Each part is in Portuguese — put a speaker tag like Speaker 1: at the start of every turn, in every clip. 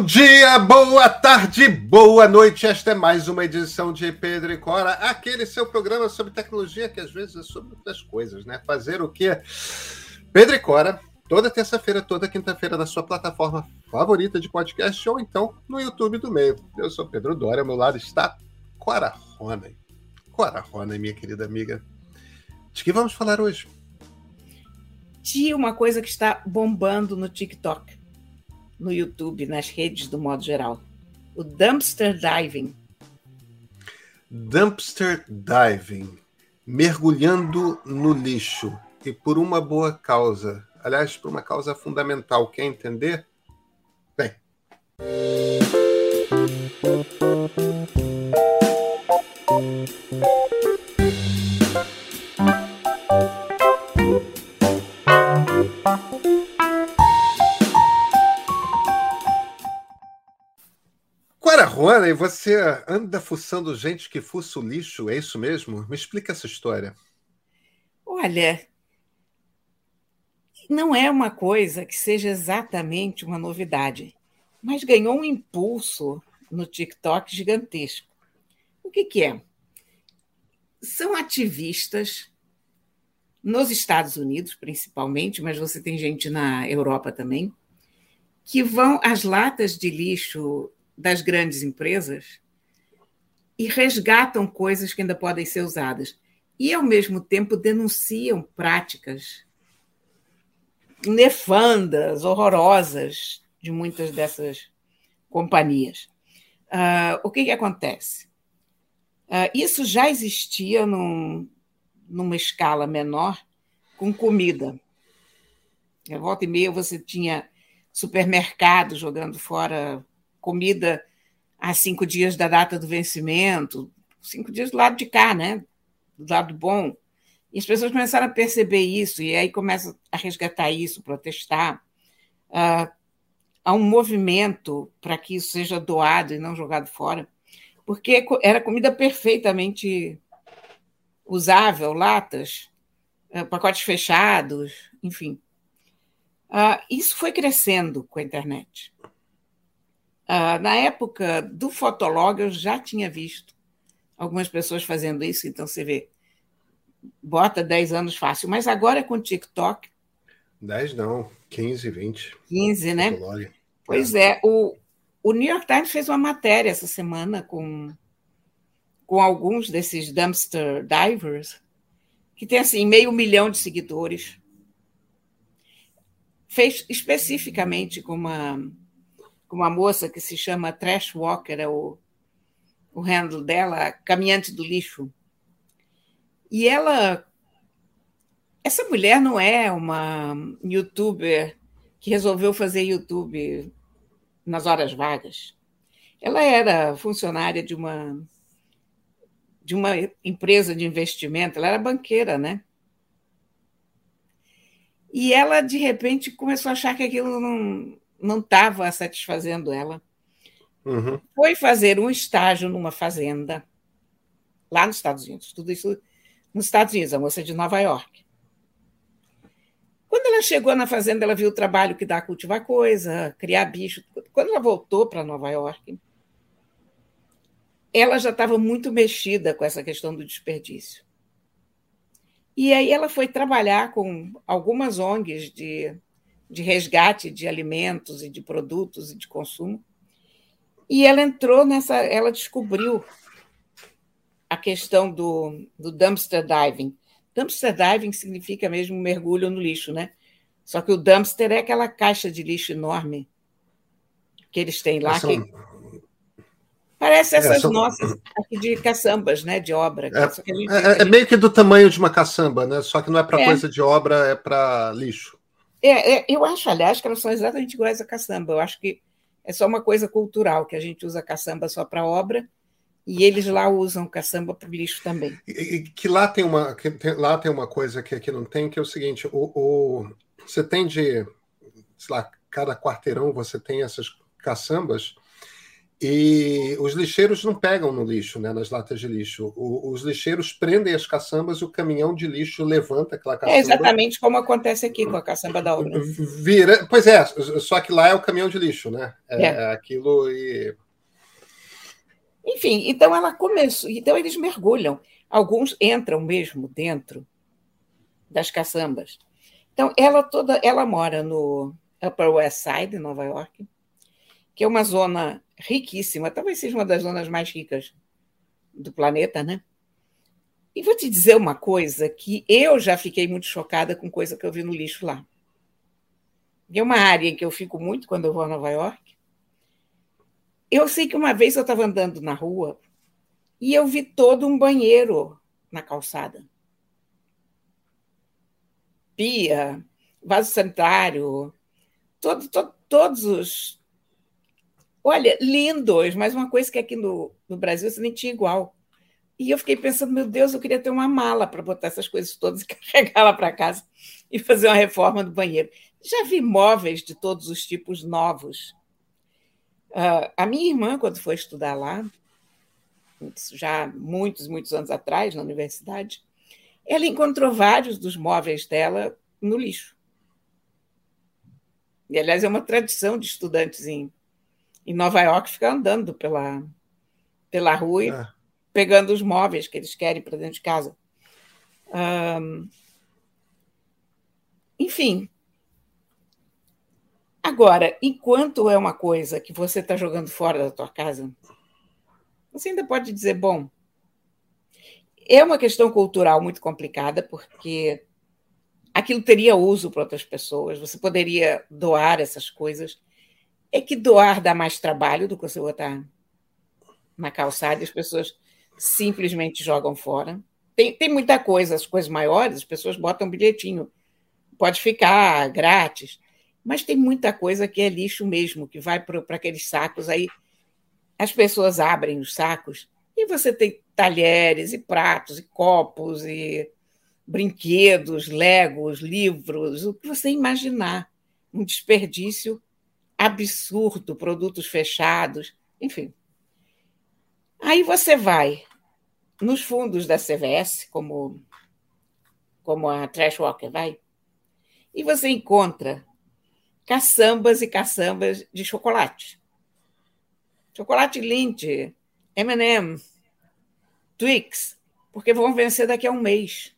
Speaker 1: Bom dia, boa tarde, boa noite. Esta é mais uma edição de Pedro e Cora, aquele seu programa sobre tecnologia que às vezes é sobre outras coisas, né? Fazer o quê? Pedro e Cora, toda terça-feira, toda quinta-feira na sua plataforma favorita de podcast ou então no YouTube do meio. Eu sou Pedro Dória, ao meu lado está Cora Rona. Cora Rona, minha querida amiga. De que vamos falar hoje?
Speaker 2: De uma coisa que está bombando no TikTok no YouTube, nas redes do modo geral. O dumpster diving.
Speaker 1: Dumpster diving. Mergulhando no lixo. E por uma boa causa. Aliás, por uma causa fundamental. Quer entender? Bem. E você anda fuçando gente que fuça o lixo, é isso mesmo? Me explica essa história.
Speaker 2: Olha, não é uma coisa que seja exatamente uma novidade, mas ganhou um impulso no TikTok gigantesco. O que, que é? São ativistas nos Estados Unidos, principalmente, mas você tem gente na Europa também, que vão às latas de lixo das grandes empresas e resgatam coisas que ainda podem ser usadas. E, ao mesmo tempo, denunciam práticas nefandas, horrorosas de muitas dessas companhias. Uh, o que, que acontece? Uh, isso já existia num, numa escala menor com comida. Volta e meia você tinha supermercado jogando fora comida a cinco dias da data do vencimento, cinco dias do lado de cá, né? Do lado bom. E as pessoas começaram a perceber isso, e aí começam a resgatar isso, protestar. Uh, há um movimento para que isso seja doado e não jogado fora, porque era comida perfeitamente usável, latas, uh, pacotes fechados, enfim. Uh, isso foi crescendo com a internet. Uh, na época do Fotolog, eu já tinha visto algumas pessoas fazendo isso, então você vê, bota 10 anos fácil, mas agora é com TikTok.
Speaker 1: 10 não, 15, 20.
Speaker 2: 15, né? Fotolog. Pois é, é o, o New York Times fez uma matéria essa semana com, com alguns desses dumpster divers, que tem assim meio milhão de seguidores. Fez especificamente com uma com uma moça que se chama Trash Walker, é o, o handle dela, Caminhante do Lixo. E ela. Essa mulher não é uma youtuber que resolveu fazer YouTube nas horas vagas. Ela era funcionária de uma de uma empresa de investimento, ela era banqueira, né? E ela de repente começou a achar que aquilo não, não estava satisfazendo ela. Uhum. Foi fazer um estágio numa fazenda, lá nos Estados Unidos, tudo isso nos Estados Unidos, a moça de Nova York. Quando ela chegou na fazenda, ela viu o trabalho que dá a cultivar coisa, criar bicho. Quando ela voltou para Nova York, ela já estava muito mexida com essa questão do desperdício. E aí ela foi trabalhar com algumas ONGs de de resgate de alimentos e de produtos e de consumo. E ela entrou nessa, ela descobriu a questão do, do dumpster diving. Dumpster diving significa mesmo mergulho no lixo, né? Só que o dumpster é aquela caixa de lixo enorme que eles têm lá. São... Que... Parece essas é, são... nossas aqui de caçambas, né? De obra.
Speaker 1: É, é, é, meio que do tamanho de uma caçamba, né? Só que não é para é. coisa de obra, é para lixo.
Speaker 2: É, é, eu acho, aliás, que elas são exatamente iguais a caçamba. Eu acho que é só uma coisa cultural, que a gente usa caçamba só para obra e eles lá usam caçamba para lixo também.
Speaker 1: E, que lá tem uma que tem, lá tem uma coisa que aqui não tem, que é o seguinte: o, o, você tem de, sei lá, cada quarteirão você tem essas caçambas E os lixeiros não pegam no lixo, né, nas latas de lixo. O, os lixeiros prendem as caçambas e o caminhão de lixo levanta aquela caçamba.
Speaker 2: É exatamente como acontece aqui com a caçamba da obra.
Speaker 1: Vira, pois é, só que lá é o caminhão de lixo, né? É, é. é aquilo e.
Speaker 2: Enfim, então ela começou. Então eles mergulham. Alguns entram mesmo dentro das caçambas. Então ela toda, ela mora no Upper West Side, Nova York, que é uma zona riquíssima, talvez seja uma das zonas mais ricas do planeta, né? E vou te dizer uma coisa que eu já fiquei muito chocada com coisa que eu vi no lixo lá. É uma área em que eu fico muito quando eu vou a Nova York. Eu sei que uma vez eu estava andando na rua e eu vi todo um banheiro na calçada. Pia, vaso sanitário, todo, todo, todos os Olha, lindos, mas uma coisa que aqui no, no Brasil você nem tinha igual. E eu fiquei pensando, meu Deus, eu queria ter uma mala para botar essas coisas todas e carregar lá para casa e fazer uma reforma do banheiro. Já vi móveis de todos os tipos novos. Uh, a minha irmã, quando foi estudar lá, já muitos, muitos anos atrás, na universidade, ela encontrou vários dos móveis dela no lixo. E, aliás, é uma tradição de estudantes em em Nova York ficar andando pela, pela rua e é. pegando os móveis que eles querem para dentro de casa. Um, enfim. Agora, enquanto é uma coisa que você está jogando fora da tua casa, você ainda pode dizer, bom, é uma questão cultural muito complicada, porque aquilo teria uso para outras pessoas, você poderia doar essas coisas é que doar dá mais trabalho do que você botar na calçada e as pessoas simplesmente jogam fora. Tem, tem muita coisa, as coisas maiores, as pessoas botam um bilhetinho, pode ficar grátis, mas tem muita coisa que é lixo mesmo, que vai para aqueles sacos, aí as pessoas abrem os sacos e você tem talheres e pratos e copos e brinquedos, legos, livros, o que você imaginar. Um desperdício absurdo, produtos fechados, enfim. Aí você vai nos fundos da CVS, como, como a Trash Walker vai, e você encontra caçambas e caçambas de chocolate. Chocolate Lindt, M&M, Twix, porque vão vencer daqui a um mês.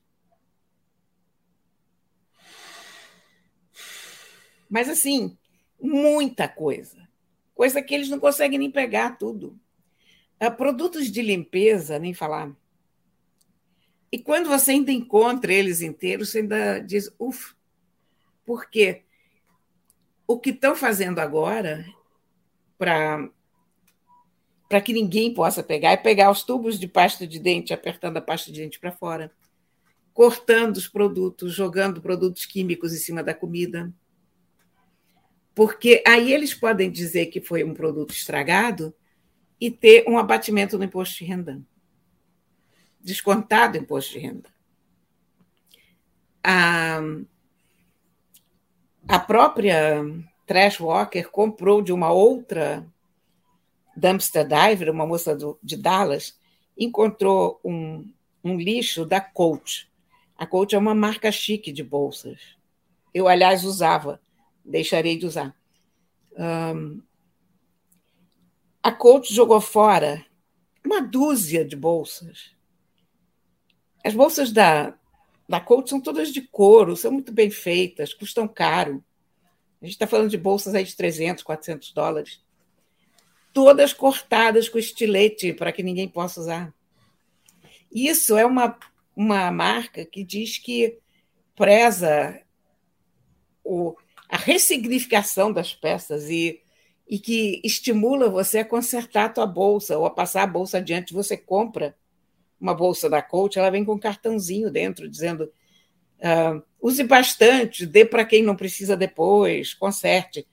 Speaker 2: Mas assim, muita coisa, coisa que eles não conseguem nem pegar tudo. Uh, produtos de limpeza, nem falar. E quando você ainda encontra eles inteiros, você ainda diz, ufa, por quê? O que estão fazendo agora para para que ninguém possa pegar é pegar os tubos de pasta de dente, apertando a pasta de dente para fora, cortando os produtos, jogando produtos químicos em cima da comida porque aí eles podem dizer que foi um produto estragado e ter um abatimento no imposto de renda. Descontado o imposto de renda. A, a própria Trash Walker comprou de uma outra dumpster diver, uma moça do, de Dallas, encontrou um, um lixo da Coach. A Coach é uma marca chique de bolsas. Eu, aliás, usava deixarei de usar. Um, a Coach jogou fora uma dúzia de bolsas. As bolsas da, da Coach são todas de couro, são muito bem feitas, custam caro. A gente está falando de bolsas aí de 300, 400 dólares. Todas cortadas com estilete para que ninguém possa usar. Isso é uma, uma marca que diz que preza o, a ressignificação das peças e, e que estimula você a consertar a tua bolsa ou a passar a bolsa adiante. Você compra uma bolsa da Coach, ela vem com um cartãozinho dentro dizendo uh, use bastante, dê para quem não precisa depois, conserte.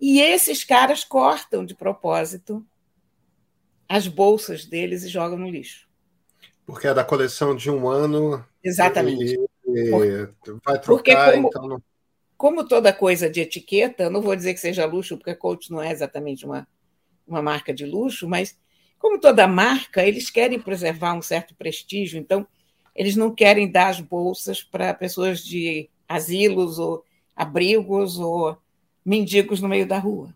Speaker 2: E esses caras cortam de propósito as bolsas deles e jogam no lixo.
Speaker 1: Porque é da coleção de um ano.
Speaker 2: Exatamente. E,
Speaker 1: e vai trocar, como, então não
Speaker 2: como toda coisa de etiqueta, não vou dizer que seja luxo, porque coach não é exatamente uma, uma marca de luxo, mas como toda marca, eles querem preservar um certo prestígio, então eles não querem dar as bolsas para pessoas de asilos ou abrigos ou mendigos no meio da rua.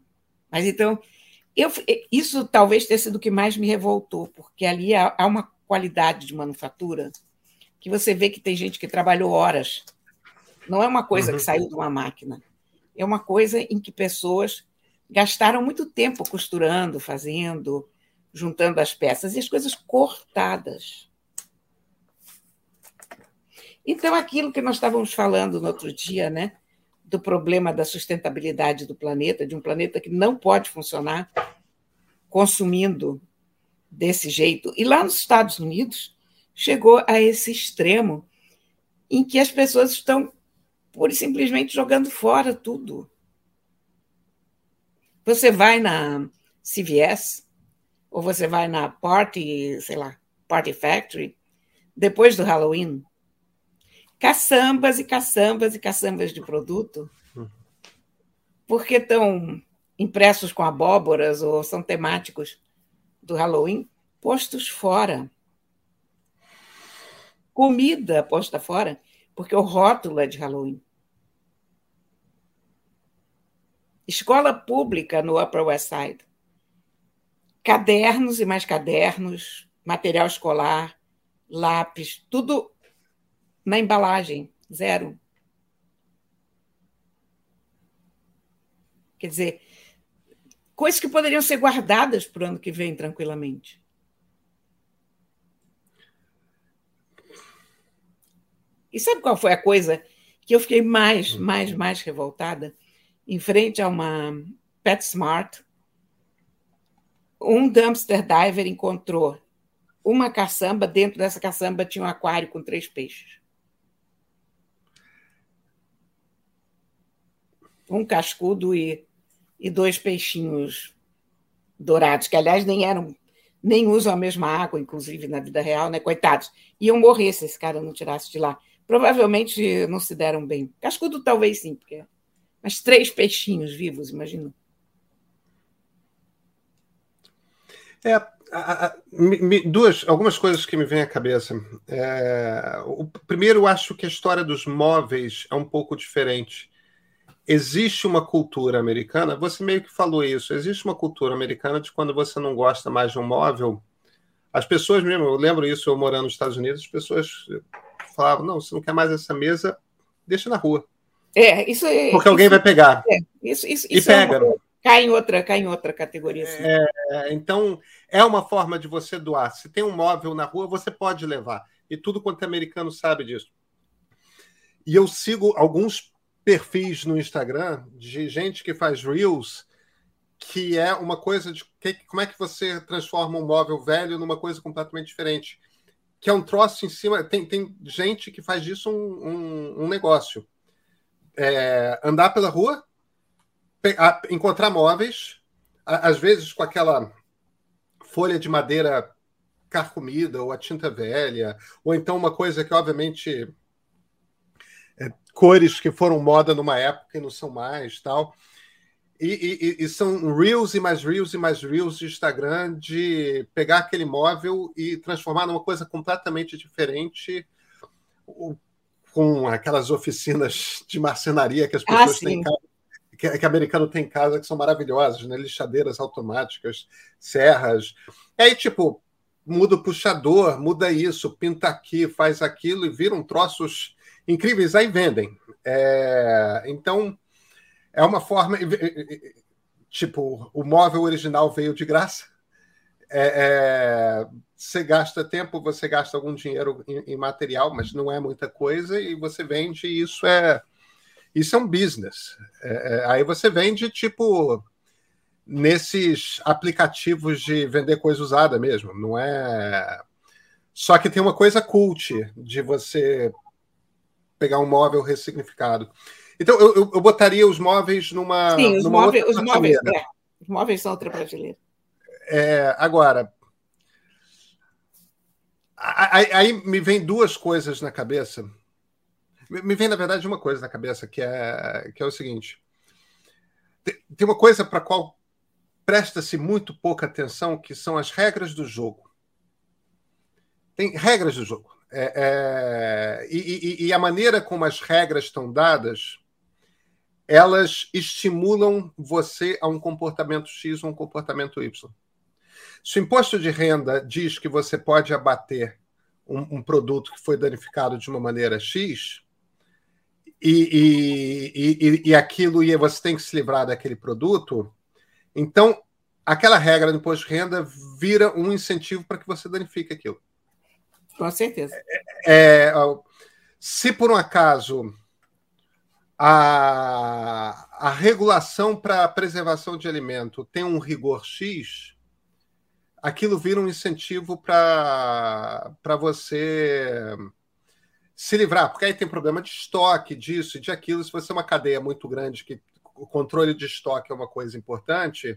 Speaker 2: Mas então, eu, isso talvez tenha sido o que mais me revoltou, porque ali há, há uma qualidade de manufatura que você vê que tem gente que trabalhou horas. Não é uma coisa uhum. que saiu de uma máquina. É uma coisa em que pessoas gastaram muito tempo costurando, fazendo, juntando as peças e as coisas cortadas. Então, aquilo que nós estávamos falando no outro dia, né, do problema da sustentabilidade do planeta, de um planeta que não pode funcionar consumindo desse jeito. E lá nos Estados Unidos chegou a esse extremo em que as pessoas estão pura e simplesmente jogando fora tudo. Você vai na CVS ou você vai na Party, sei lá, Party Factory, depois do Halloween, caçambas e caçambas e caçambas de produto, porque estão impressos com abóboras ou são temáticos do Halloween, postos fora. Comida posta fora, porque o rótulo é de Halloween. Escola pública no Upper West Side. Cadernos e mais cadernos, material escolar, lápis, tudo na embalagem, zero. Quer dizer, coisas que poderiam ser guardadas para o ano que vem tranquilamente. E sabe qual foi a coisa que eu fiquei mais, mais, mais revoltada? Em frente a uma PetSmart, um dumpster diver encontrou uma caçamba, dentro dessa caçamba tinha um aquário com três peixes. um cascudo e, e dois peixinhos dourados, que aliás nem eram, nem usam a mesma água, inclusive na vida real, né? Coitados. Iam morrer se esse cara não tirasse de lá. Provavelmente não se deram bem. Cascudo talvez sim, porque. Mas três peixinhos vivos, imagina.
Speaker 1: É, a, a, me, duas, algumas coisas que me vêm à cabeça. É, o, primeiro, eu acho que a história dos móveis é um pouco diferente existe uma cultura americana, você meio que falou isso, existe uma cultura americana de quando você não gosta mais de um móvel, as pessoas mesmo, eu lembro isso eu morando nos Estados Unidos, as pessoas falavam, não, você não quer mais essa mesa, deixa na rua.
Speaker 2: É, isso é,
Speaker 1: Porque alguém
Speaker 2: isso,
Speaker 1: vai pegar.
Speaker 2: É, isso, isso,
Speaker 1: e isso pega. É
Speaker 2: cai em outra, cai em outra categoria.
Speaker 1: Assim. É, então, é uma forma de você doar. Se tem um móvel na rua, você pode levar. E tudo quanto é americano sabe disso. E eu sigo alguns perfis no Instagram de gente que faz reels que é uma coisa de que, como é que você transforma um móvel velho numa coisa completamente diferente. Que é um troço em cima. Tem, tem gente que faz disso um, um, um negócio. É, andar pela rua, encontrar móveis, às vezes com aquela folha de madeira carcomida ou a tinta velha, ou então uma coisa que, obviamente, cores que foram moda numa época e não são mais tal. E, e, e, são reels e mais reels e mais reels de Instagram de pegar aquele móvel e transformar numa coisa completamente diferente com aquelas oficinas de marcenaria que as ah, pessoas ah, têm em casa, que, que americano tem em casa, que são maravilhosas, né? Lixadeiras automáticas, serras. E aí, tipo, muda o puxador, muda isso, pinta aqui, faz aquilo e viram troços incríveis, aí vendem. É, então, é uma forma. Tipo, o móvel original veio de graça. É, é, você gasta tempo, você gasta algum dinheiro em, em, material, mas não é muita coisa, e você vende, e isso é. Isso é um business. É, é, aí você vende, tipo, nesses aplicativos de vender coisa usada mesmo. Não é. Só que tem uma coisa cult de você pegar um móvel ressignificado. Então, eu, eu, eu botaria os móveis numa.
Speaker 2: Sim, os, numa móveis, os móveis, é, os móveis são outra prateleira.
Speaker 1: É, agora, aí, me vem duas coisas na cabeça. Me vem, na verdade, uma coisa na cabeça, que é, que é o seguinte: tem, uma coisa para qual presta-se muito pouca atenção, que são as regras do jogo. Tem regras do jogo. É, é, e, e, a maneira como as regras estão dadas, elas estimulam você a um comportamento X ou um comportamento Y. Se o imposto de renda diz que você pode abater um, um produto que foi danificado de uma maneira X, e, e, e, aquilo e você tem que se livrar daquele produto, então aquela regra do imposto de renda vira um incentivo para que você danifique aquilo.
Speaker 2: Com certeza.
Speaker 1: É, é, se por um acaso a, a regulação para a preservação de alimento tem um rigor X, aquilo vira um incentivo para você se livrar, porque aí tem problema de estoque, disso e de aquilo. Se você é uma cadeia muito grande, que o controle de estoque é uma coisa importante,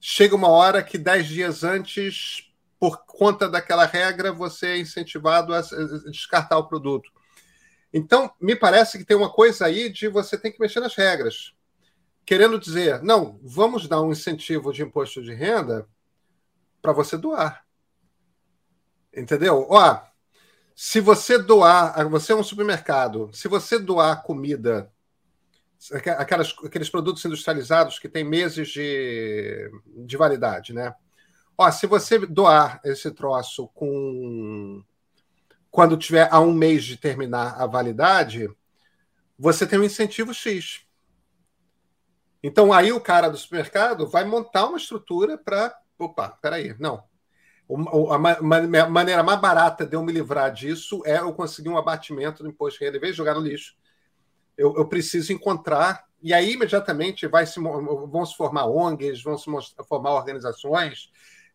Speaker 1: chega uma hora que dez dias antes, por conta daquela regra, você é incentivado a descartar o produto. Então, me parece que tem uma coisa aí de você tem que mexer nas regras. Querendo dizer, não, vamos dar um incentivo de imposto de renda para você doar. Entendeu? Ó, se você doar, você é um supermercado, se você doar comida, aquelas, aqueles produtos industrializados que têm meses de, de validade, né? Ó, se você doar esse troço com quando tiver a um mês de terminar a validade, você tem um incentivo X. Então aí o cara do supermercado vai montar uma estrutura para opa, peraí, não. A maneira mais barata de eu me livrar disso é eu conseguir um abatimento do imposto de renda, em vez de jogar no lixo. Eu, eu preciso encontrar, e aí imediatamente vai se, vão se formar ONGs, vão se formar organizações.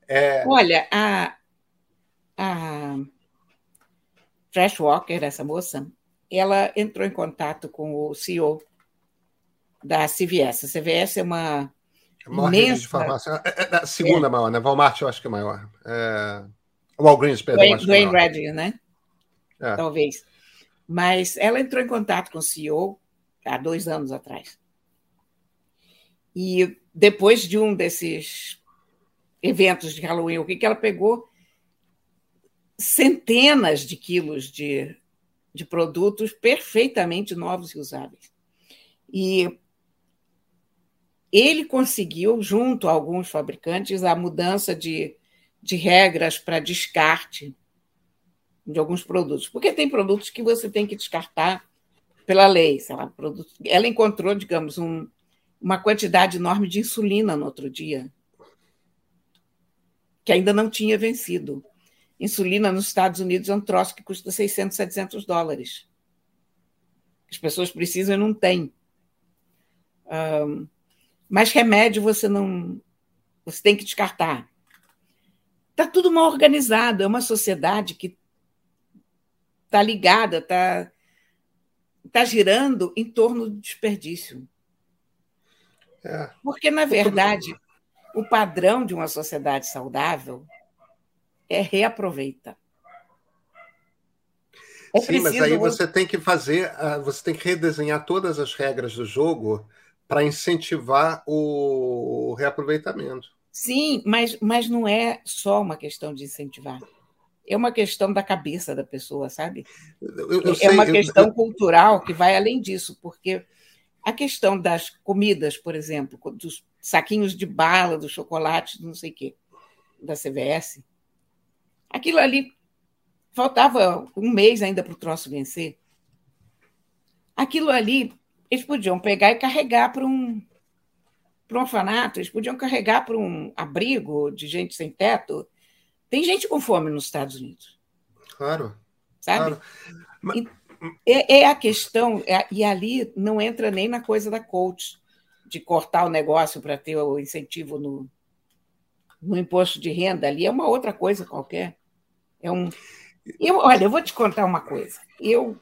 Speaker 2: É... Olha, a, a Trash Walker, essa moça, ela entrou em contato com o CEO da CVS. A CVS é uma
Speaker 1: é maior rede de farmácia. É, é, é a segunda é. maior, né? Walmart eu acho que é maior. É... Walgreens, perdão. Dwayne,
Speaker 2: Dwayne Redding, né? É. Talvez. Mas ela entrou em contato com o CEO há dois anos atrás. E depois de um desses eventos de Halloween, o que, que ela pegou? Centenas de quilos de, de produtos perfeitamente novos e usáveis. E ele conseguiu, junto a alguns fabricantes, a mudança de, de regras para descarte de alguns produtos. Porque tem produtos que você tem que descartar pela lei. Sei lá, produtos... Ela encontrou, digamos, um, uma quantidade enorme de insulina no outro dia, que ainda não tinha vencido. Insulina nos Estados Unidos é um troço que custa 600, 700 dólares. As pessoas precisam e não têm. Um, mas remédio você não. Você tem que descartar. Está tudo mal organizado. É uma sociedade que está ligada, está tá girando em torno do desperdício. É. Porque, na verdade, o padrão de uma sociedade saudável é reaproveita.
Speaker 1: É Sim, mas aí você tem que fazer, ah, você tem que redesenhar todas as regras do jogo para incentivar o reaproveitamento.
Speaker 2: Sim, mas, mas não é só uma questão de incentivar. É uma questão da cabeça da pessoa, sabe? Eu, eu é sei, uma questão eu... cultural que vai além disso, porque a questão das comidas, por exemplo, dos saquinhos de bala, do chocolate, não sei o quê, da CVS, aquilo ali faltava um mês ainda para o troço vencer. Aquilo ali eles podiam pegar e carregar para um, para um orfanato, eles podiam carregar para um abrigo de gente sem teto. Tem gente com fome nos Estados Unidos.
Speaker 1: Claro.
Speaker 2: Sabe? Claro. Mas... É, é, a questão, é, e ali não entra nem na coisa da coach, de cortar o negócio para ter o incentivo no, no imposto de renda. Ali é uma outra coisa qualquer. É um. Eu, olha, eu vou te contar uma coisa. Eu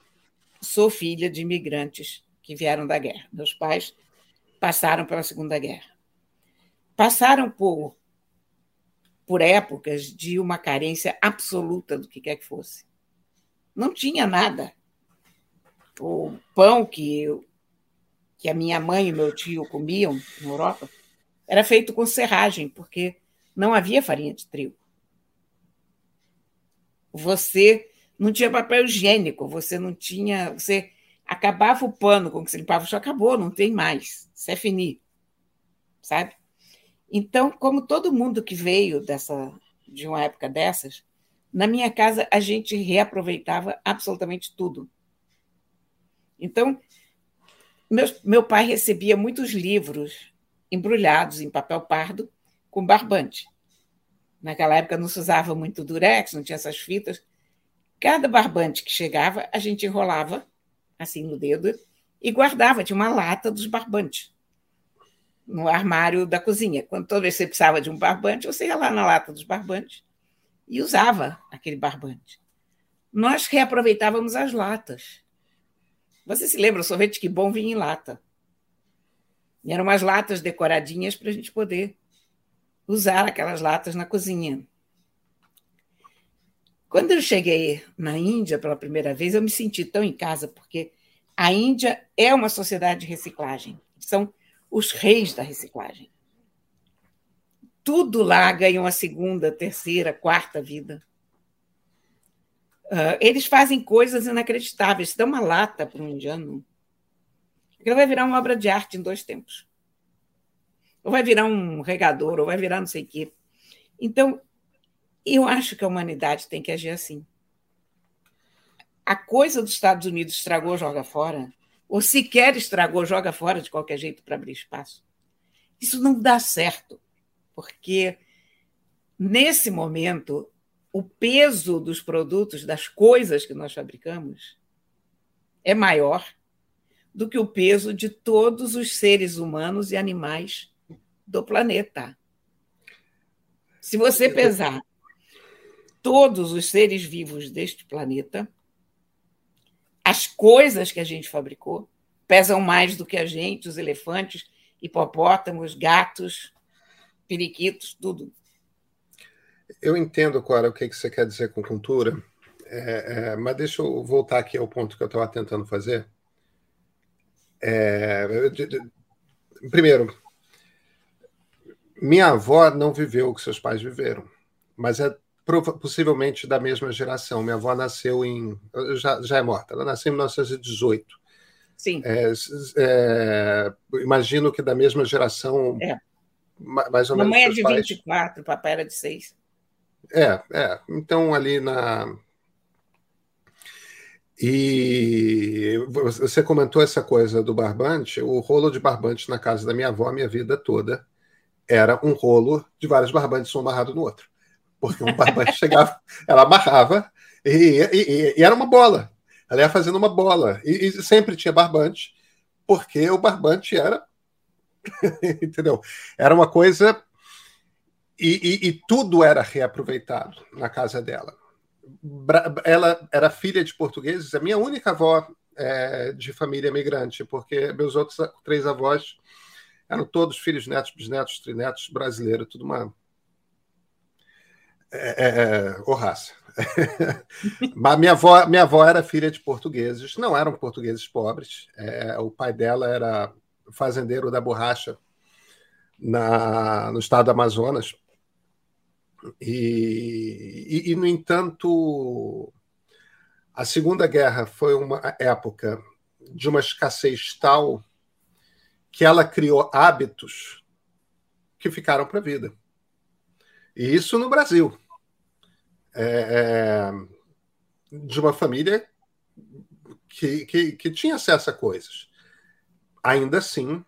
Speaker 2: sou filha de imigrantes que vieram da guerra. Meus pais passaram pela Segunda Guerra. Passaram por, por épocas de uma carência absoluta do que quer que fosse. Não tinha nada. O pão que, que a minha mãe e meu tio comiam na Europa era feito com serragem, porque não havia farinha de trigo. Você não tinha papel higiênico, você não tinha. Você acabava o pano com que se limpava o chão, acabou, não tem mais. Isso é fini. Sabe? Então, como todo mundo que veio dessa, de uma época dessas, na minha casa a gente reaproveitava absolutamente tudo. Então, meu, meu pai recebia muitos livros embrulhados em papel pardo com barbante. Naquela época não se usava muito durex, não tinha essas fitas. Cada barbante que chegava, a gente enrolava assim no dedo e guardava, tinha uma lata dos barbantes no armário da cozinha. Quando toda vez você precisava de um barbante, você ia lá na lata dos barbantes e usava aquele barbante. Nós reaproveitávamos as latas. Você se lembra, o sorvete que bom vinha em lata. E eram umas latas decoradinhas para a gente poder usar aquelas latas na cozinha. Quando eu cheguei na Índia pela primeira vez, eu me senti tão em casa, porque a Índia é uma sociedade de reciclagem. São os reis da reciclagem. Tudo lá ganha uma segunda, terceira, quarta vida. Uh, eles fazem coisas inacreditáveis. Dá uma lata para um indiano. Ele vai virar uma obra de arte em dois tempos ou vai virar um regador, ou vai virar não sei o quê. Então, eu acho que a humanidade tem que agir assim. A coisa dos Estados Unidos estragou, joga fora, ou sequer estragou, joga fora de qualquer jeito para abrir espaço. Isso não dá certo, porque nesse momento o peso dos produtos, das coisas que nós fabricamos, é maior do que o peso de todos os seres humanos e animais do planeta. Se você pesar todos os seres vivos deste planeta, as coisas que a gente fabricou pesam mais do que a gente, os elefantes, hipopótamos, gatos, periquitos, tudo.
Speaker 1: Eu entendo, Cora, o que você quer dizer com cultura, é, é, mas deixa eu voltar aqui ao ponto que eu estava tentando fazer. É, primeiro, minha avó não viveu o que seus pais viveram, mas é possivelmente da mesma geração. Minha avó nasceu em. Já, já é morta, ela nasceu em 1918.
Speaker 2: Sim.
Speaker 1: É, é, imagino que da mesma geração.
Speaker 2: É.
Speaker 1: Mais ou menos.
Speaker 2: Mamãe é de pais. 24, papai era de 6.
Speaker 1: É, é. Então, ali na. E você comentou essa coisa do barbante, o rolo de barbante na casa da minha avó a minha vida toda era um rolo de vários barbantes um amarrado no outro. Porque um barbante chegava, ela amarrava e, e, e, era uma bola. Ela ia fazendo uma bola. E, e sempre tinha barbante, porque o barbante era. entendeu? Era uma coisa. E, tudo era reaproveitado na casa dela. Ela era filha de portugueses, a minha única avó é, de família imigrante, porque meus outros três avós eram todos filhos, netos, bisnetos, trinetos brasileiros, tudo uma. É, é, é raça. Mas minha avó, minha avó era filha de portugueses, não eram portugueses pobres. É, o pai dela era fazendeiro da borracha na, no estado do Amazonas. E, e, e, no entanto, a Segunda Guerra foi uma época de uma escassez tal que ela criou hábitos que ficaram para a vida. E isso no Brasil. É, é, de uma família que, que, que tinha acesso a coisas. Ainda assim,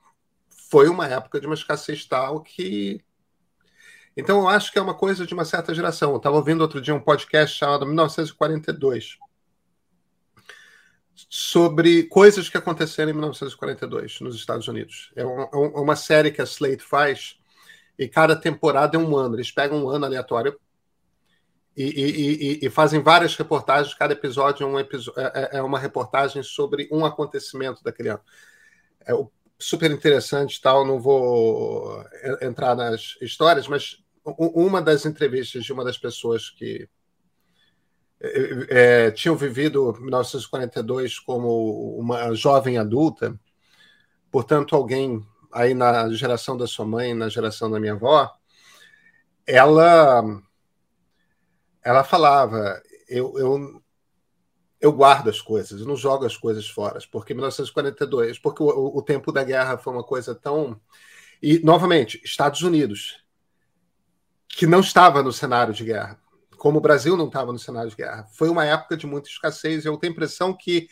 Speaker 1: foi uma época de uma escassez tal que. Então, eu acho que é uma coisa de uma certa geração. Eu estava ouvindo outro dia um podcast chamado 1942 sobre coisas que aconteceram em 1942 nos Estados Unidos. É uma, é uma, série que a Slate faz e cada temporada é um ano. Eles pegam um ano aleatório e, e, e, e fazem várias reportagens. Cada episódio é, um é, é, uma reportagem sobre um acontecimento daquele ano. É super interessante, tal. Não vou entrar nas histórias, mas uma das entrevistas de uma das pessoas que é, tinham vivido 1942 como uma jovem adulta, portanto, alguém aí na geração da sua mãe, na geração da minha avó, ela ela falava, eu, eu, eu guardo as coisas, eu não jogo as coisas fora, porque 1942, porque o, o tempo da guerra foi uma coisa tão e novamente Estados Unidos que não estava no cenário de guerra, como o Brasil não estava no cenário de guerra, foi uma época de muita escassez. Eu tenho a impressão que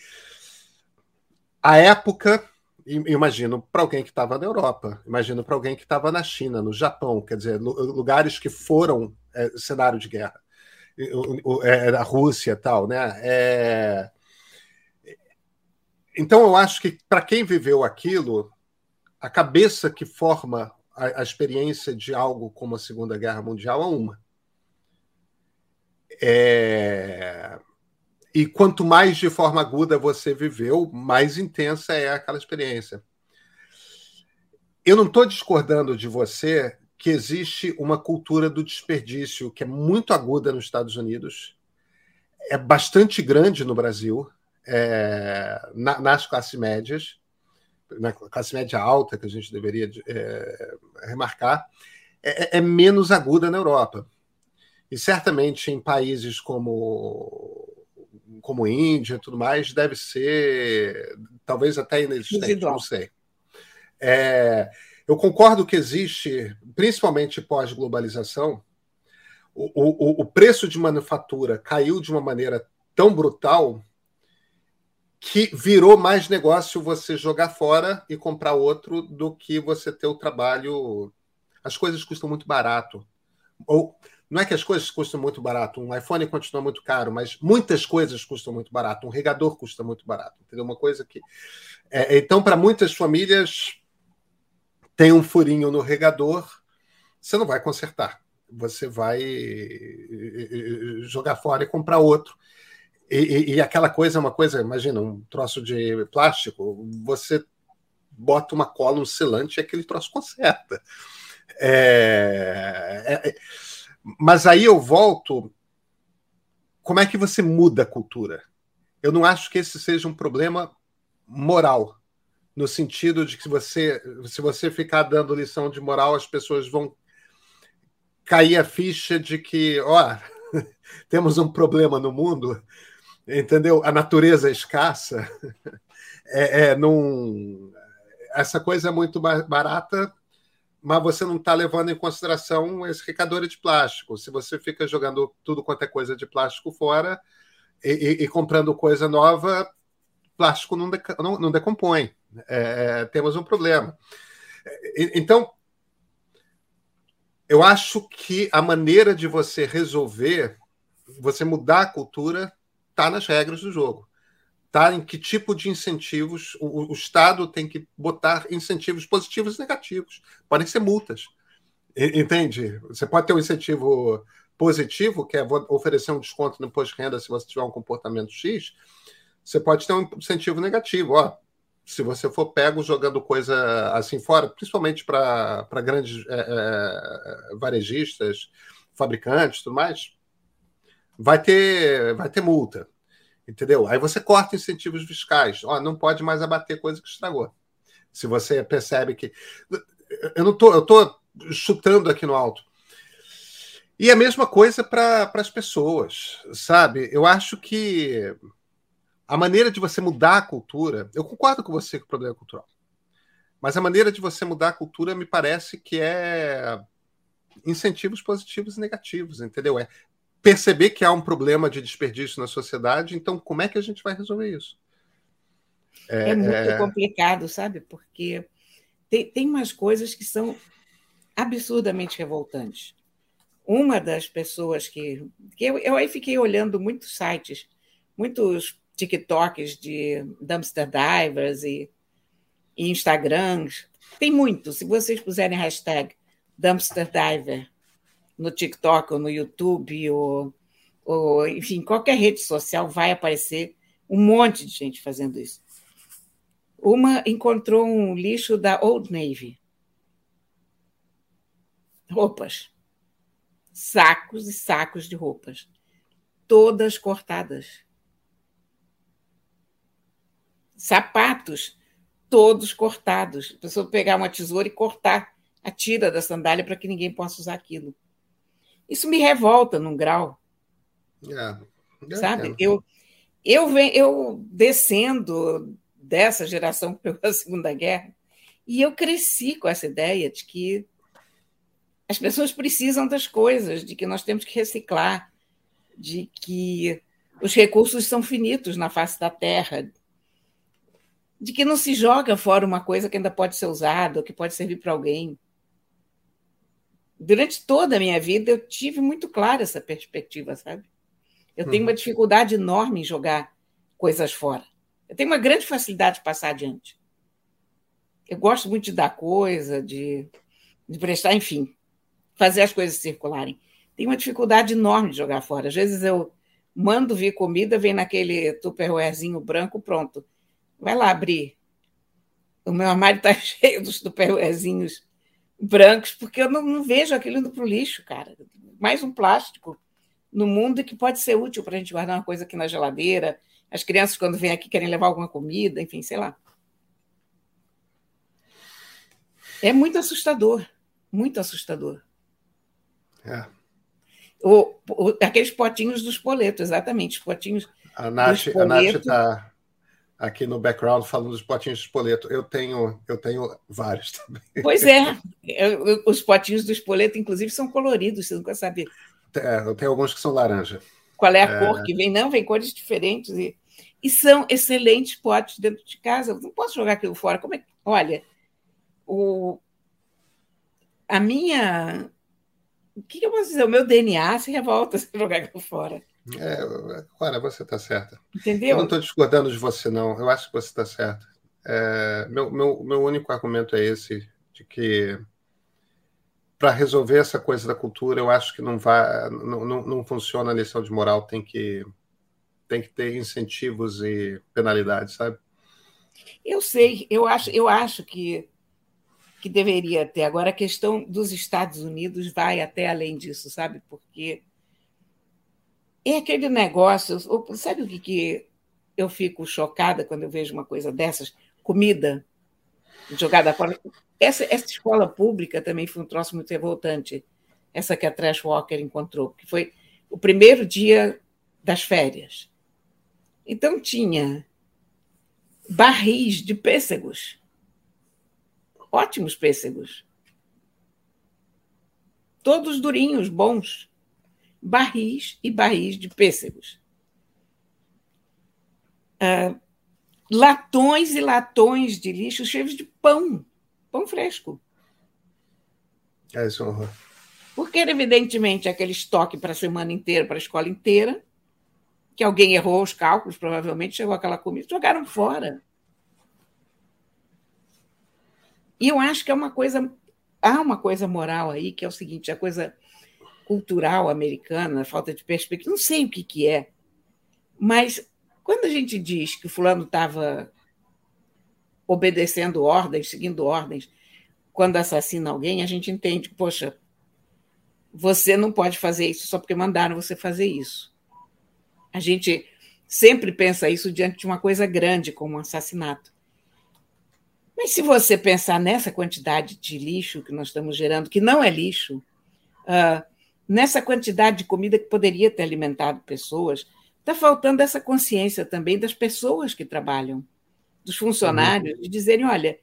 Speaker 1: a época imagino para alguém que estava na Europa, imagino para alguém que estava na China, no Japão, quer dizer, lugares que foram é, cenário de guerra, é, a Rússia tal, né? É... Então eu acho que para quem viveu aquilo, a cabeça que forma a, a, experiência de algo como a Segunda Guerra Mundial é uma. É... E quanto mais de forma aguda você viveu, mais intensa é aquela experiência. Eu não estou discordando de você que existe uma cultura do desperdício que é muito aguda nos Estados Unidos, é bastante grande no Brasil, é, na, nas classes médias, na classe média alta, que a gente deveria é, remarcar, é, é menos aguda na Europa. E certamente em países como como Índia e tudo mais, deve ser talvez até inexistente, não sei. É, eu concordo que existe, principalmente pós-globalização, o, o, o preço de manufatura caiu de uma maneira tão brutal que virou mais negócio você jogar fora e comprar outro do que você ter o trabalho. As coisas custam muito barato. Ou não é que as coisas custam muito barato, um iPhone continua muito caro, mas muitas coisas custam muito barato, um regador custa muito barato, entendeu? Uma coisa que. É, então, para muitas famílias, tem um furinho no regador, você não vai consertar, você vai jogar fora e comprar outro. E, e, e aquela coisa é uma coisa, imagina, um troço de plástico, você bota uma cola, um selante e aquele troço conserta. É, é, é mas aí eu volto. Como é que você muda a cultura? Eu não acho que esse seja um problema moral, no sentido de que você, se você ficar dando lição de moral, as pessoas vão cair a ficha de que, ó, temos um problema no mundo, entendeu? A natureza é escassa. É, é, num, essa coisa é muito barata mas você não está levando em consideração esse recador de plástico. Se você fica jogando tudo quanto é coisa de plástico fora e, e, e comprando coisa nova, plástico não, não, não decompõe. É, é, temos um problema. Então, eu acho que a maneira de você resolver, você mudar a cultura, está nas regras do jogo tá? em que tipo de incentivos o, o, Estado tem que botar incentivos positivos e negativos. Podem ser multas. Entende? Você pode ter um incentivo positivo, que é oferecer um desconto no imposto de renda se você tiver um comportamento X. Você pode ter um incentivo negativo. Ó, se você for pego jogando coisa assim fora, principalmente para grandes é, é, varejistas, fabricantes tudo mais, vai ter, vai ter multa. Entendeu? Aí você corta incentivos fiscais. Ó, não pode mais abater coisa que estragou. Se você percebe que. Eu não tô, eu tô chutando aqui no alto. E a mesma coisa para as pessoas, sabe? Eu acho que a maneira de você mudar a cultura, eu concordo com você que o problema é cultural, mas a maneira de você mudar a cultura me parece que é incentivos positivos e negativos, entendeu? É perceber que há um problema de desperdício na sociedade, então como é que a gente vai resolver isso?
Speaker 2: É, é muito é... complicado, sabe? Porque tem, tem umas coisas que são absurdamente revoltantes. Uma das pessoas que. que eu, eu aí fiquei olhando muitos sites, muitos TikToks de dumpster divers e, e Instagrams. Tem muito. Se vocês puserem hashtag dumpster diver no TikTok ou no YouTube, ou, ou enfim, qualquer rede social vai aparecer um monte de gente fazendo isso. Uma encontrou um lixo da Old Navy. Roupas. Sacos e sacos de roupas. Todas cortadas. Sapatos todos cortados. A pessoa pegar uma tesoura e cortar a tira da sandália para que ninguém possa usar aquilo. Isso me revolta num grau. É, sabe? Eu, eu, venho, eu descendo dessa geração que pegou a Segunda Guerra, e eu cresci com essa ideia de que as pessoas precisam das coisas, de que nós temos que reciclar, de que os recursos são finitos na face da Terra, de que não se joga fora uma coisa que ainda pode ser usada, que pode servir para alguém. Durante toda a minha vida, eu tive muito clara essa perspectiva, sabe? Eu tenho uhum. uma dificuldade enorme em jogar coisas fora. Eu tenho uma grande facilidade de passar adiante. Eu gosto muito de dar coisa, de, de prestar, enfim, fazer as coisas circularem. Tenho uma dificuldade enorme de jogar fora. Às vezes eu mando vir comida, vem naquele tupperwarezinho branco, pronto. Vai lá abrir. O meu armário está cheio dos tupperwarezinhos brancos, porque eu não, não vejo aquilo indo para o lixo, cara. Mais um plástico no mundo que pode ser útil para a gente guardar uma coisa aqui na geladeira. As crianças, quando vêm aqui, querem levar alguma comida, enfim, sei lá. É muito assustador, muito assustador. É. O, o, aqueles potinhos dos poletos, exatamente, os potinhos.
Speaker 1: A Nath está aqui no background falando dos potinhos de espoleto. Eu tenho, eu tenho vários também.
Speaker 2: Pois é, eu, os potinhos do espoleto, inclusive, são coloridos, você nunca sabe.
Speaker 1: É, eu tenho alguns que são laranja.
Speaker 2: Qual é a é... cor que vem? Não, vem cores diferentes. E, e são excelentes potes dentro de casa. Eu não posso jogar aquilo fora. Como é Olha, o, a minha. O que eu posso dizer? O meu DNA se revolta se jogar aquilo fora.
Speaker 1: É, Clara, você está certa.
Speaker 2: Entendeu?
Speaker 1: Eu não estou discordando de você, não. Eu acho que você está certa. É, meu, meu, meu único argumento é esse, de que para resolver essa coisa da cultura, eu acho que não vai, não, não, não, funciona a lição de moral, tem que tem que ter incentivos e penalidades, sabe?
Speaker 2: Eu sei, eu acho, eu acho que que deveria ter. Agora a questão dos Estados Unidos vai até além disso, sabe? Porque é aquele negócio. Sabe o que, que eu fico chocada quando eu vejo uma coisa dessas? Comida jogada fora. Essa, essa escola pública também foi um troço muito revoltante. Essa que a Trash Walker encontrou, que foi o primeiro dia das férias. Então tinha barris de pêssegos. Ótimos pêssegos. Todos durinhos, bons barris e barris de pêssegos. Ah, latões e latões de lixo cheios de pão, pão fresco.
Speaker 1: É isso.
Speaker 2: Porque era, evidentemente, aquele estoque para a semana inteira, para a escola inteira, que alguém errou os cálculos, provavelmente chegou aquela comida, jogaram fora. E eu acho que é uma coisa. Há uma coisa moral aí, que é o seguinte: a coisa cultural americana, falta de perspectiva, não sei o que, que é. Mas quando a gente diz que o fulano estava obedecendo ordens, seguindo ordens, quando assassina alguém, a gente entende, poxa, você não pode fazer isso só porque mandaram você fazer isso. A gente sempre pensa isso diante de uma coisa grande, como um assassinato. Mas se você pensar nessa quantidade de lixo que nós estamos gerando, que não é lixo, uh, nessa quantidade de comida que poderia ter alimentado pessoas, está faltando essa consciência também das pessoas que trabalham, dos funcionários, de dizerem: olha,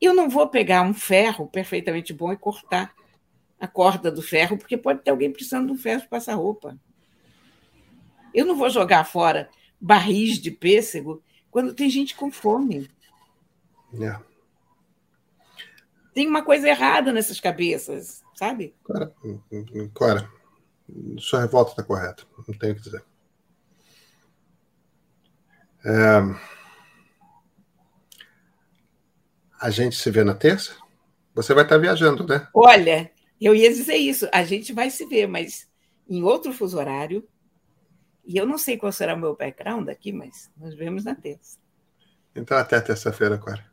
Speaker 2: eu não vou pegar um ferro perfeitamente bom e cortar a corda do ferro, porque pode ter alguém precisando de um ferro para passar roupa. Eu não vou jogar fora barris de pêssego quando tem gente com fome.
Speaker 1: É.
Speaker 2: Tem uma coisa errada nessas cabeças sabe?
Speaker 1: Clara, Clara sua revolta está correta, não tenho o que dizer. É... A gente se vê na terça? Você vai estar viajando, né?
Speaker 2: Olha, eu ia dizer isso. A gente vai se ver, mas em outro fuso horário. E eu não sei qual será o meu background aqui, mas nos vemos na terça.
Speaker 1: Então, até terça-feira, Clara.